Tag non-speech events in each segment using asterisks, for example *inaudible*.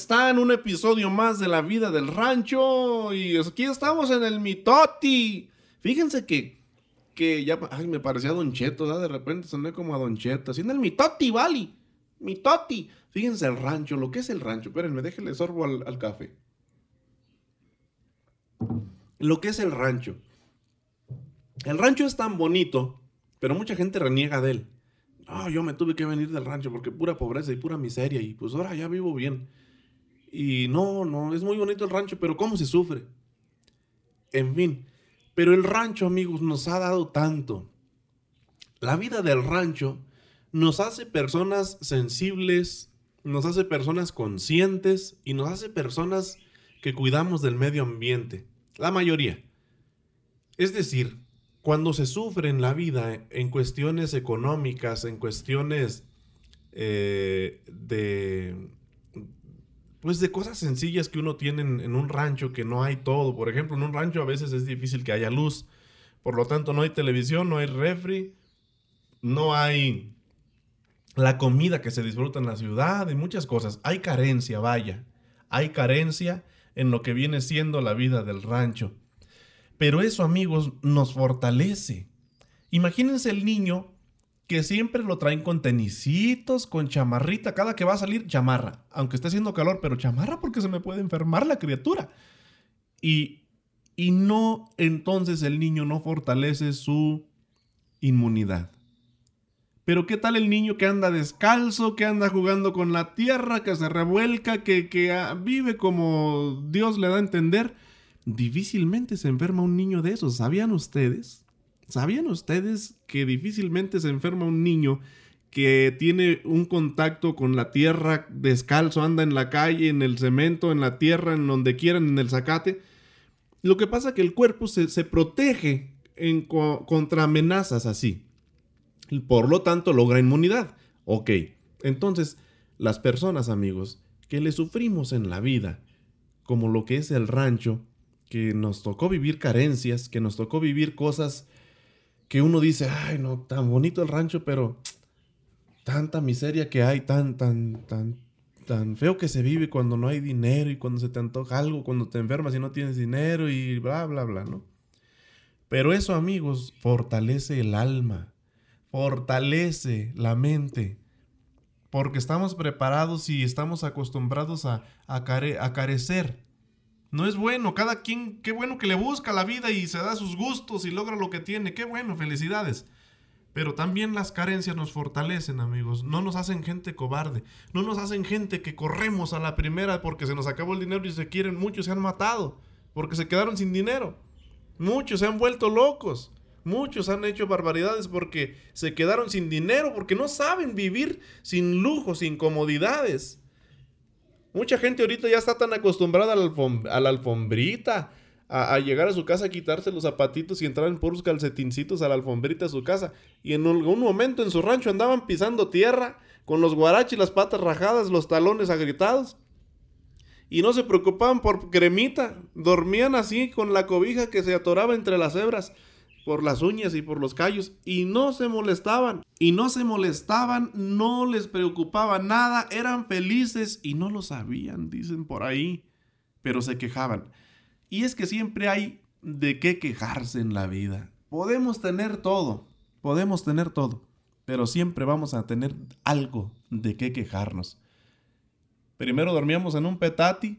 están? Un episodio más de la vida del rancho. Y aquí estamos en el Mitoti. Fíjense que, que ya ay, me parecía ¿verdad? De repente soné como a Don Cheto. En el Mitoti, Vali. Mitoti. Fíjense el rancho, lo que es el rancho. Espérenme, déjenle sorbo al, al café. Lo que es el rancho. El rancho es tan bonito, pero mucha gente reniega de él. Ah, yo me tuve que venir del rancho porque pura pobreza y pura miseria y pues ahora ya vivo bien. Y no, no, es muy bonito el rancho, pero ¿cómo se sufre? En fin, pero el rancho, amigos, nos ha dado tanto. La vida del rancho nos hace personas sensibles, nos hace personas conscientes y nos hace personas que cuidamos del medio ambiente. La mayoría. Es decir, cuando se sufre en la vida en cuestiones económicas, en cuestiones eh, de pues de cosas sencillas que uno tiene en, un rancho que no hay todo. Por ejemplo, en un rancho a veces es difícil que haya luz. Por lo tanto, no hay televisión, no hay refri, no hay la comida que se disfruta en la ciudad y muchas cosas. Hay carencia, vaya. Hay carencia en lo que viene siendo la vida del rancho. Pero eso, amigos, nos fortalece. Imagínense el niño que siempre lo traen con tenisitos, con chamarrita, cada que va a salir, chamarra. Aunque esté haciendo calor, pero chamarra porque se me puede enfermar la criatura. Y, y no, entonces el niño no fortalece su inmunidad. Pero ¿qué tal el niño que anda descalzo, que anda jugando con la tierra, que se revuelca, que, que ah, vive como Dios le da a entender? difícilmente se enferma un niño de esos. ¿Sabían ustedes? ¿Sabían ustedes que difícilmente se enferma un niño que tiene un contacto con la tierra descalzo, anda en la calle, en el cemento, en la tierra, en donde quieran, en el zacate? Lo que pasa es que el cuerpo se, se protege en, contra amenazas así. Y por lo tanto logra inmunidad. Ok, entonces las personas amigos que le sufrimos en la vida, como lo que es el rancho, que nos tocó vivir carencias, que nos tocó vivir cosas que uno dice, ay, no, tan bonito el rancho, pero tanta miseria que hay, tan, tan, tan, tan feo que se vive cuando no hay dinero y cuando se te antoja algo, cuando te enfermas y no tienes dinero y bla, bla, bla, ¿no? Pero eso, amigos, fortalece el alma, fortalece la mente, porque estamos preparados y estamos acostumbrados a, a, care, a carecer no es bueno, cada quien, qué bueno que le busca la vida y se da sus gustos y logra lo que tiene, qué bueno, felicidades. Pero también las carencias nos fortalecen, amigos. No nos hacen gente cobarde. No nos hacen gente que corremos a la primera porque se nos acabó el dinero y se quieren. Muchos se han matado porque se quedaron sin dinero. Muchos se han vuelto locos. Muchos han hecho barbaridades porque se quedaron sin dinero, porque no saben vivir sin lujos, sin comodidades. Mucha gente ahorita ya está tan acostumbrada a la, alfombrita, a, llegar a su casa, a quitarse los zapatitos y entrar en puros calcetincitos a la alfombrita de su casa. Y en algún momento en su rancho andaban pisando tierra, con los guaraches, las patas rajadas, los talones agrietados. Y no se preocupaban por cremita, dormían así con la cobija que se atoraba entre las hebras por las uñas y por los callos y no se molestaban. Y no se molestaban, no les preocupaba nada, eran felices y no lo sabían, dicen por ahí, pero se quejaban. Y es que siempre hay de qué quejarse en la vida. Podemos tener todo, podemos tener todo, pero siempre vamos a tener algo de qué quejarnos. Primero dormíamos en un petati,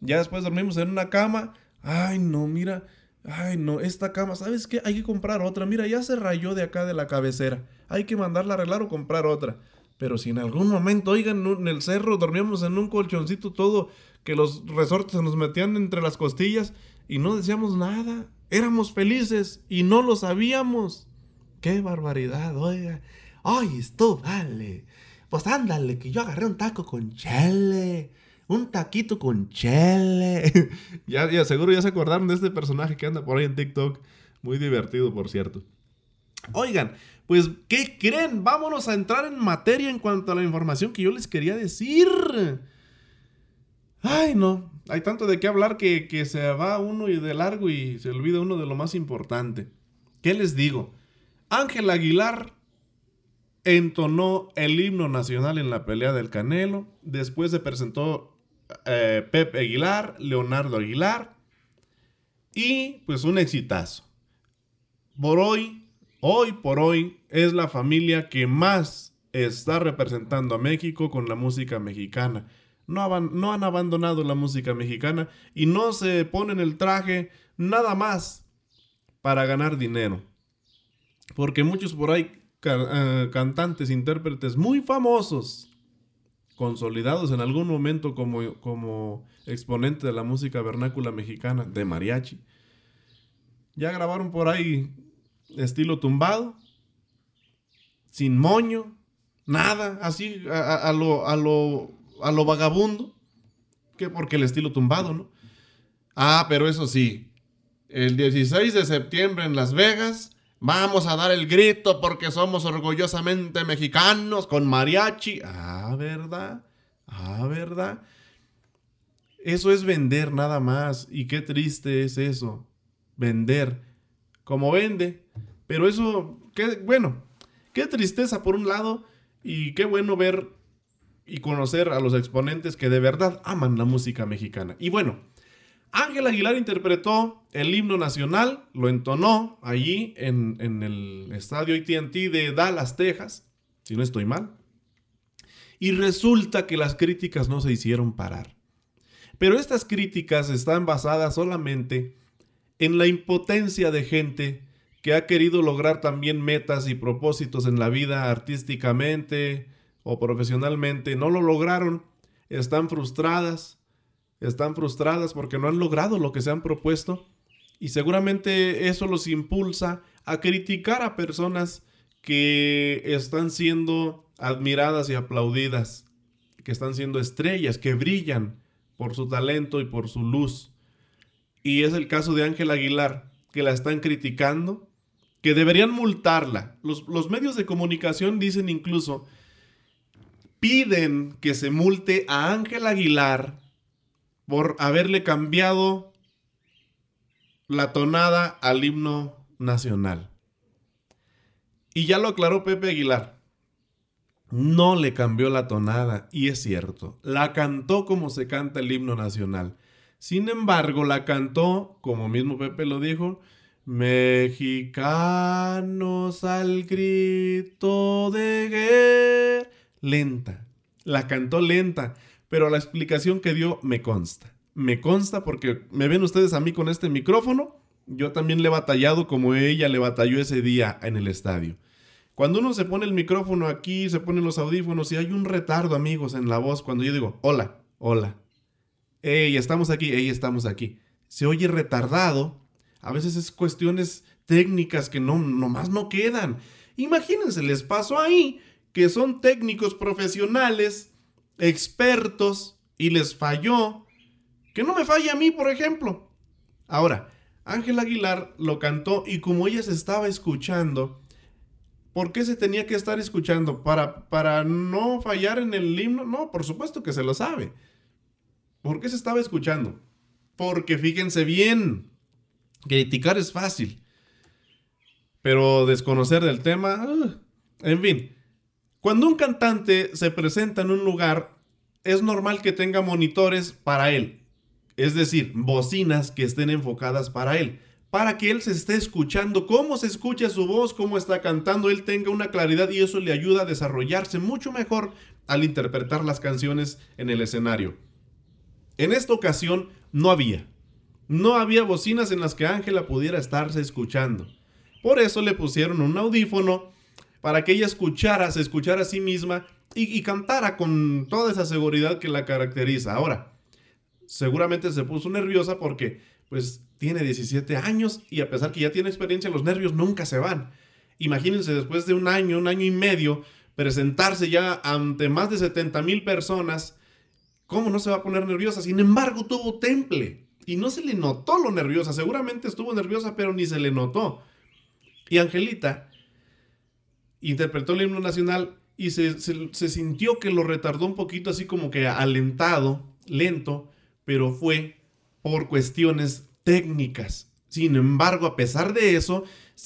ya después dormimos en una cama. Ay, no, mira, Ay, no, esta cama, ¿sabes qué? Hay que comprar otra. Mira, ya se rayó de acá de la cabecera. Hay que mandarla a arreglar o comprar otra. Pero si en algún momento, oigan, en el cerro dormíamos en un colchoncito todo, que los resortes se nos metían entre las costillas y no decíamos nada. Éramos felices y no lo sabíamos. ¡Qué barbaridad, oiga! ¡Ay, esto vale! Pues ándale, que yo agarré un taco con chele un taquito con chele. *laughs* ya, ya, seguro ya se acordaron de este personaje que anda por ahí en TikTok. Muy divertido, por cierto. Oigan, pues, ¿qué creen? Vámonos a entrar en materia en cuanto a la información que yo les quería decir. Ay, no. Hay tanto de qué hablar que, que se va uno y de largo y se olvida uno de lo más importante. ¿Qué les digo? Ángel Aguilar entonó el himno nacional en la pelea del Canelo. Después se presentó eh, Pepe Aguilar, Leonardo Aguilar y pues un exitazo. Por hoy, hoy por hoy, es la familia que más está representando a México con la música mexicana. No, no han abandonado la música mexicana y no se ponen el traje nada más para ganar dinero. Porque muchos por ahí, eh, cantantes, intérpretes muy famosos, consolidados en algún momento como, como exponente de la música vernácula mexicana, de mariachi, ya grabaron por ahí estilo tumbado, sin moño, nada, así a, lo, a, lo, a lo vagabundo, que porque el estilo tumbado, ¿no? Ah, pero eso sí, el 16 de septiembre en Las Vegas, vamos a dar el grito porque somos orgullosamente mexicanos con mariachi. Ah, ¿verdad? Ah, ¿verdad? Eso es vender nada más. Y qué triste es eso vender como vende. Pero eso, qué, bueno, qué tristeza por un lado y qué bueno ver y conocer a los exponentes que de verdad aman la música mexicana. Y bueno, Ángel Aguilar interpretó el himno nacional, lo entonó allí en, el estadio ATT de Dallas, Texas, si no estoy mal. Y resulta que las críticas no se hicieron parar. Pero estas críticas están basadas solamente en la impotencia de gente que ha querido lograr también metas y propósitos en la vida artísticamente o profesionalmente, no lo lograron, están frustradas, están frustradas porque no han logrado lo que se han propuesto y seguramente eso los impulsa a criticar a personas que están siendo admiradas y aplaudidas, que están siendo estrellas, que brillan por su talento y por su luz. Y es el caso de Ángel Aguilar, que la están criticando, que deberían multarla. Los, los medios de comunicación dicen incluso, piden que se multe a Ángel Aguilar por haberle cambiado la tonada al himno nacional. Y ya lo aclaró Pepe Aguilar. No le cambió la tonada, y es cierto, la cantó como se canta el himno nacional. Sin embargo, la cantó, como mismo Pepe lo dijo, Mexicanos al grito de guerra. Lenta. La cantó lenta, pero la explicación que dio me consta. Me consta porque me ven ustedes a mí con este micrófono. Yo también le he batallado como ella le batalló ese día en el estadio. Cuando uno se pone el micrófono aquí, se ponen los audífonos y hay un retardo, amigos, en la voz, cuando yo digo, hola, hola, hey, estamos aquí, hey, estamos aquí. Se oye retardado. A veces es cuestiones técnicas que no, nomás no quedan. Imagínense, les pasó ahí que son técnicos profesionales, expertos, y les falló. Que no me falle a mí, por ejemplo. Ahora, Ángel Aguilar lo cantó y como ella se estaba escuchando, ¿por qué se tenía que estar escuchando? ¿Para, para no fallar en el himno? No, por supuesto que se lo sabe. ¿Por qué se estaba escuchando? Porque fíjense bien, criticar es fácil, pero desconocer del tema, ah, en fin, cuando un cantante se presenta en un lugar, es normal que tenga monitores para él, es decir, bocinas que estén enfocadas para él, para que él se esté escuchando cómo se escucha su voz, cómo está cantando, él tenga una claridad y eso le ayuda a desarrollarse mucho mejor al interpretar las canciones en el escenario. En esta ocasión no había. No había bocinas en las que Ángela pudiera estarse escuchando. Por eso le pusieron un audífono para que ella escuchara, se escuchara a sí misma y, cantara con toda esa seguridad que la caracteriza. Ahora, seguramente se puso nerviosa porque pues tiene 17 años y a pesar que ya tiene experiencia, los nervios nunca se van. Imagínense después de un año, un año y medio, presentarse ya ante más de 70 mil personas ¿Cómo no se va a poner nerviosa? Sin embargo, tuvo temple y no se le notó lo nerviosa. Seguramente estuvo nerviosa, pero ni se le notó. Y Angelita interpretó el himno nacional y se, se, sintió que lo retardó un poquito, así como que alentado, lento, pero fue por cuestiones técnicas. Sin embargo, a pesar de eso,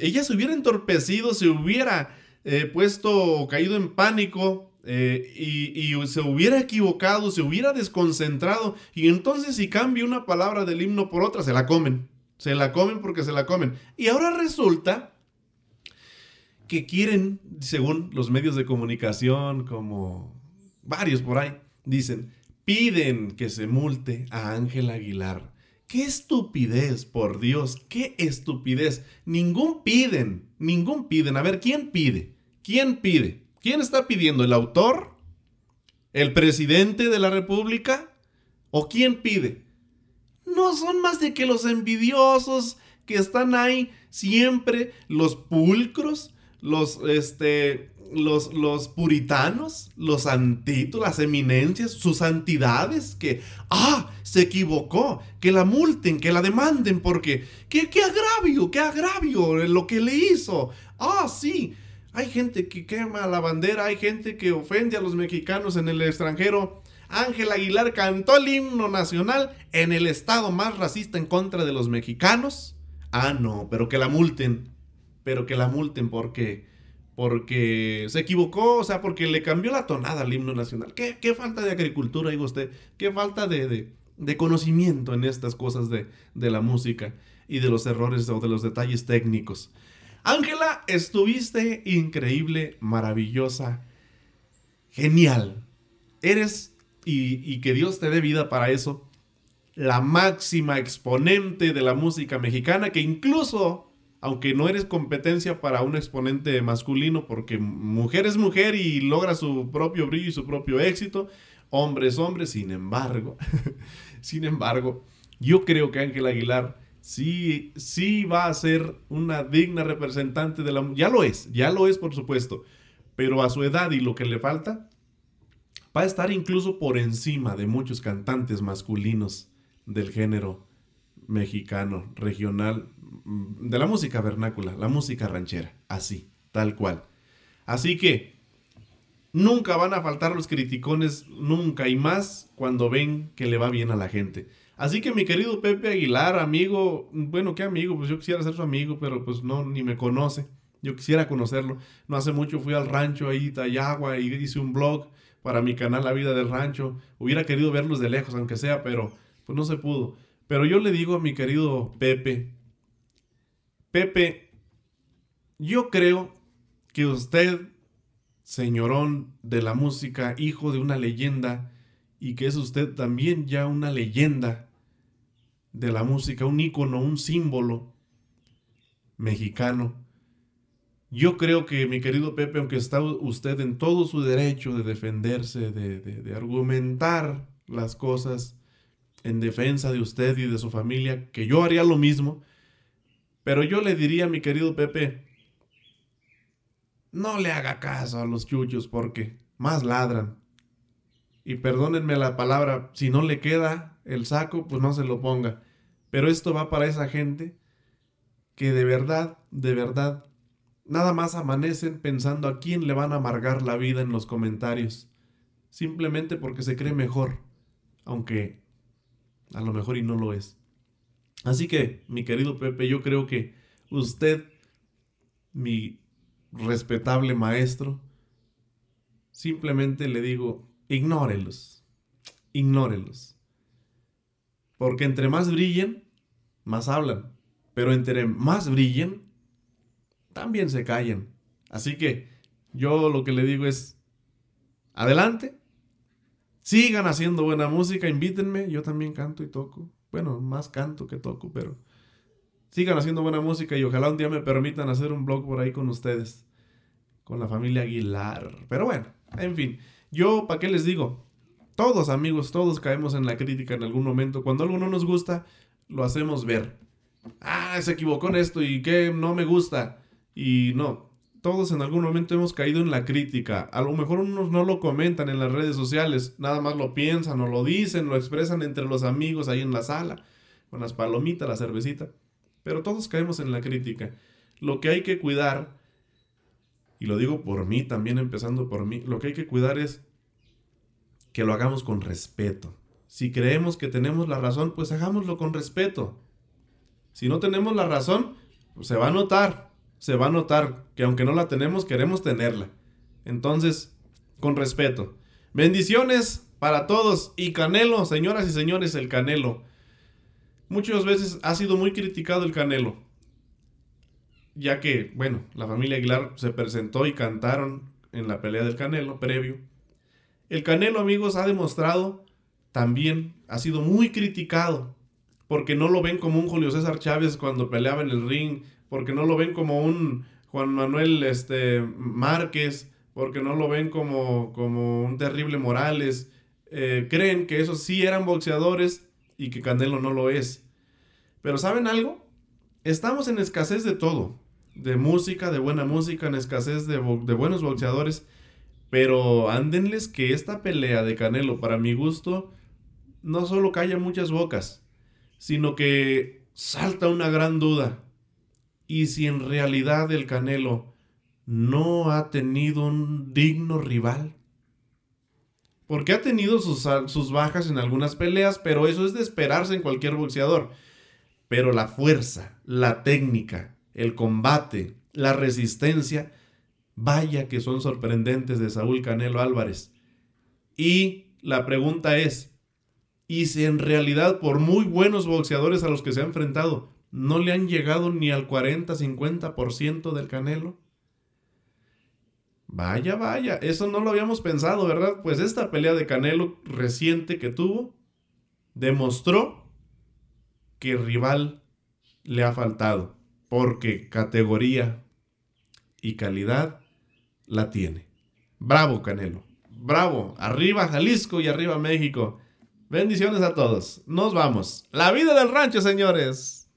ella se hubiera entorpecido, se hubiera eh, puesto, caído en pánico, eh, y, se hubiera equivocado, se hubiera desconcentrado, y entonces si cambia una palabra del himno por otra, se la comen. Se la comen porque se la comen. Y ahora resulta que quieren, según los medios de comunicación, como varios por ahí, dicen, piden que se multe a Ángel Aguilar. ¡Qué estupidez, por Dios! ¡Qué estupidez! Ningún piden, ningún piden. A ver, ¿quién pide? ¿Quién pide? ¿Quién está pidiendo? ¿El autor? ¿El presidente de la República? ¿O quién pide? No son más de que los envidiosos que están ahí siempre, los pulcros, los, este, los, los puritanos, los santitos, las eminencias, sus santidades, que, ah, se equivocó, que la multen, que la demanden, porque, qué, qué agravio, qué agravio lo que le hizo. Ah, sí, hay gente que quema la bandera, hay gente que ofende a los mexicanos en el extranjero. Ángel Aguilar cantó el himno nacional en el estado más racista en contra de los mexicanos. Ah, no, pero que la multen. Pero que la multen porque porque se equivocó, o sea, porque le cambió la tonada al himno nacional. ¿Qué, falta de agricultura, digo usted? ¿Qué falta de, conocimiento en estas cosas de, de, la música y de los errores o de los detalles técnicos? Ángela, estuviste increíble, maravillosa, genial. Eres, y que Dios te dé vida para eso, la máxima exponente de la música mexicana que incluso aunque no eres competencia para un exponente masculino, porque mujer es mujer y logra su propio brillo y su propio éxito, hombre es hombre, sin embargo, *laughs* sin embargo, yo creo que Ángel Aguilar sí, sí va a ser una digna representante de la... Ya lo es, ya lo es por supuesto, pero a su edad y lo que le falta, va a estar incluso por encima de muchos cantantes masculinos del género mexicano, regional, mm, de la música vernácula, la música ranchera, así, tal cual. Así que nunca van a faltar los criticones, nunca y más cuando ven que le va bien a la gente. Así que mi querido Pepe Aguilar, amigo, bueno, ¿qué amigo? Pues yo quisiera ser su amigo, pero pues no, ni me conoce. Yo quisiera conocerlo. No hace mucho fui al rancho ahí, Tayagua, y hice un blog para mi canal La Vida del Rancho. Hubiera querido verlos de lejos, aunque sea, pero pues no se pudo. Pero yo le digo a mi querido Pepe, Pepe, yo creo que usted, señorón de la música, hijo de una leyenda, y que es usted también ya una leyenda de la música, un ícono, un símbolo mexicano. Yo creo que mi querido Pepe, aunque está usted en todo su derecho de defenderse, de, de argumentar las cosas, en defensa de usted y de su familia, que yo haría lo mismo, pero yo le diría a mi querido Pepe, no le haga caso a los chuchos porque más ladran. Y perdónenme la palabra, si no le queda el saco, pues no se lo ponga. Pero esto va para esa gente que de verdad, de verdad, nada más amanecen pensando a quién le van a amargar la vida en los comentarios. Simplemente porque se cree mejor. Aunque a lo mejor y no lo es. Así que, mi querido Pepe, yo creo que usted, mi respetable maestro, simplemente le digo, ignórelos, ignórelos. Porque entre más brillen, más hablan. Pero entre más brillen, también se callan. Así que yo lo que le digo es, adelante, Sigan haciendo buena música, invítenme, yo también canto y toco. Bueno, más canto que toco, pero sigan haciendo buena música y ojalá un día me permitan hacer un blog por ahí con ustedes, con la familia Aguilar. Pero bueno, en fin, yo, ¿para qué les digo? Todos amigos, todos caemos en la crítica en algún momento. Cuando algo no nos gusta, lo hacemos ver. Ah, se equivocó en esto y que no me gusta. Y no, todos en algún momento hemos caído en la crítica. A lo mejor unos no lo comentan en las redes sociales, nada más lo piensan o lo dicen, lo expresan entre los amigos ahí en la sala, con las palomitas, la cervecita. Pero todos caemos en la crítica. Lo que hay que cuidar, y lo digo por mí también, empezando por mí, lo que hay que cuidar es que lo hagamos con respeto. Si creemos que tenemos la razón, pues hagámoslo con respeto. Si no tenemos la razón, pues se va a notar, se va a notar que aunque no la tenemos, queremos tenerla. Entonces, con respeto. Bendiciones para todos. Y Canelo, señoras y señores, el Canelo. Muchas veces ha sido muy criticado el Canelo. Ya que, bueno, la familia Aguilar se presentó y cantaron en la pelea del Canelo previo. El Canelo, amigos, ha demostrado también, ha sido muy criticado. Porque no lo ven como un Julio César Chávez cuando peleaba en el ring. Porque no lo ven como un Juan Manuel este, Márquez. Porque no lo ven como, como un terrible Morales. Eh, creen que esos sí eran boxeadores y que Canelo no lo es. Pero ¿saben algo? Estamos en escasez de todo. De música, de buena música, en escasez de, de buenos boxeadores. Pero ándenles que esta pelea de Canelo, para mi gusto, no solo calla muchas bocas, sino que salta una gran duda. ¿Y si en realidad el Canelo no ha tenido un digno rival? Porque ha tenido sus, sus, bajas en algunas peleas, pero eso es de esperarse en cualquier boxeador. Pero la fuerza, la técnica, el combate, la resistencia, vaya que son sorprendentes de Saúl Canelo Álvarez. Y la pregunta es, ¿y si en realidad por muy buenos boxeadores a los que se ha enfrentado, no le han llegado ni al 40-50% del Canelo? Vaya, vaya, eso no lo habíamos pensado, ¿verdad? Pues esta pelea de Canelo reciente que tuvo demostró que rival le ha faltado, porque categoría y calidad la tiene. Bravo Canelo, bravo, arriba Jalisco y arriba México. Bendiciones a todos. Nos vamos. La vida del rancho, señores.